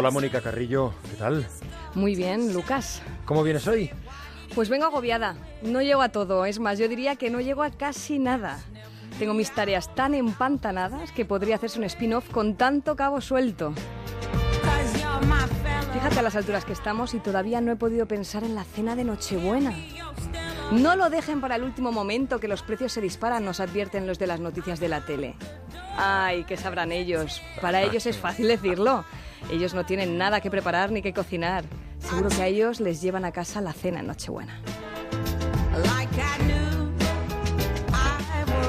Hola Mónica Carrillo, ¿qué tal? Muy bien, Lucas. ¿Cómo vienes hoy? Pues vengo agobiada. No llego a todo. Es más, yo diría que no llego a casi nada. Tengo mis tareas tan empantanadas que podría hacerse un spin-off con tanto cabo suelto. Fíjate a las alturas que estamos y todavía no he podido pensar en la cena de Nochebuena. No lo dejen para el último momento que los precios se disparan, nos advierten los de las noticias de la tele. Ay, ¿qué sabrán ellos? Para ellos es fácil decirlo. Ellos no tienen nada que preparar ni que cocinar. Seguro que a ellos les llevan a casa la cena en Nochebuena.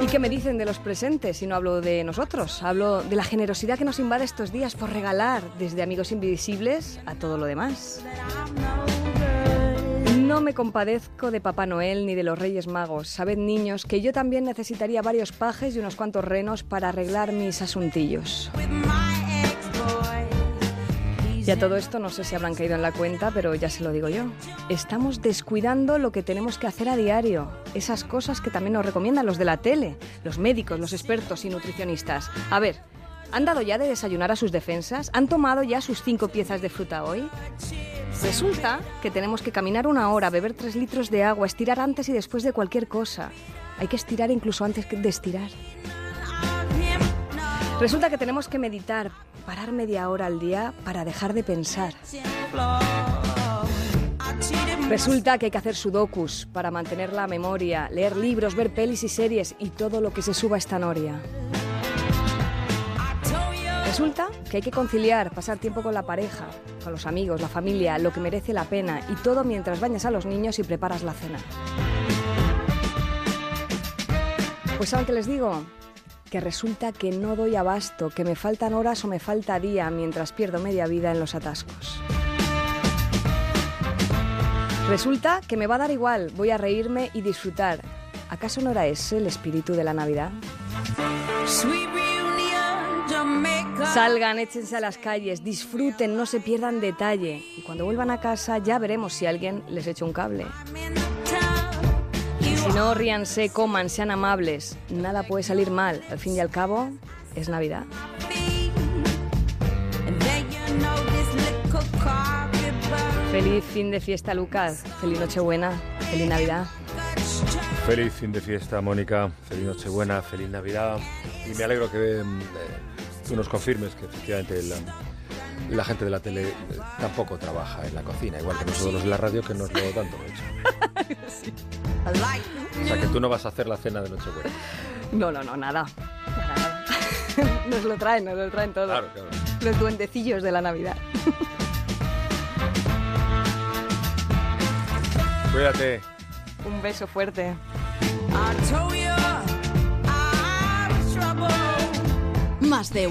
¿Y qué me dicen de los presentes si no hablo de nosotros? Hablo de la generosidad que nos invade estos días por regalar, desde amigos invisibles a todo lo demás. No me compadezco de Papá Noel ni de los Reyes Magos. Sabed, niños, que yo también necesitaría varios pajes y unos cuantos renos para arreglar mis asuntillos. Y a todo esto no sé si habrán caído en la cuenta, pero ya se lo digo yo. Estamos descuidando lo que tenemos que hacer a diario. Esas cosas que también nos recomiendan los de la tele, los médicos, los expertos y nutricionistas. A ver, ¿han dado ya de desayunar a sus defensas? ¿Han tomado ya sus cinco piezas de fruta hoy? Resulta que tenemos que caminar una hora, beber tres litros de agua, estirar antes y después de cualquier cosa. Hay que estirar incluso antes de estirar. Resulta que tenemos que meditar, parar media hora al día para dejar de pensar. Resulta que hay que hacer sudokus para mantener la memoria, leer libros, ver pelis y series y todo lo que se suba a esta noria. Resulta que hay que conciliar, pasar tiempo con la pareja, con los amigos, la familia, lo que merece la pena y todo mientras bañas a los niños y preparas la cena. Pues ¿saben qué les digo? Que resulta que no doy abasto, que me faltan horas o me falta día mientras pierdo media vida en los atascos. Resulta que me va a dar igual, voy a reírme y disfrutar. ¿Acaso no era ese el espíritu de la Navidad? Salgan, échense a las calles, disfruten, no se pierdan detalle. Y cuando vuelvan a casa ya veremos si alguien les echa un cable. Si no, ríanse, coman, sean amables. Nada puede salir mal. Al fin y al cabo, es Navidad. Feliz fin de fiesta, Lucas. Feliz Nochebuena. Feliz Navidad. Feliz fin de fiesta, Mónica. Feliz Nochebuena, feliz Navidad. Y me alegro que eh, tú nos confirmes que efectivamente la, la gente de la tele eh, tampoco trabaja en la cocina, igual que nosotros los de la radio que nos lo tanto hecho. Sí. O sea que tú no vas a hacer la cena de Nochebuena. No, no, no, nada. Nada, nada. Nos lo traen, nos lo traen todo. Claro, claro. Los duendecillos de la Navidad. Cuídate. Un beso fuerte. Más de uno.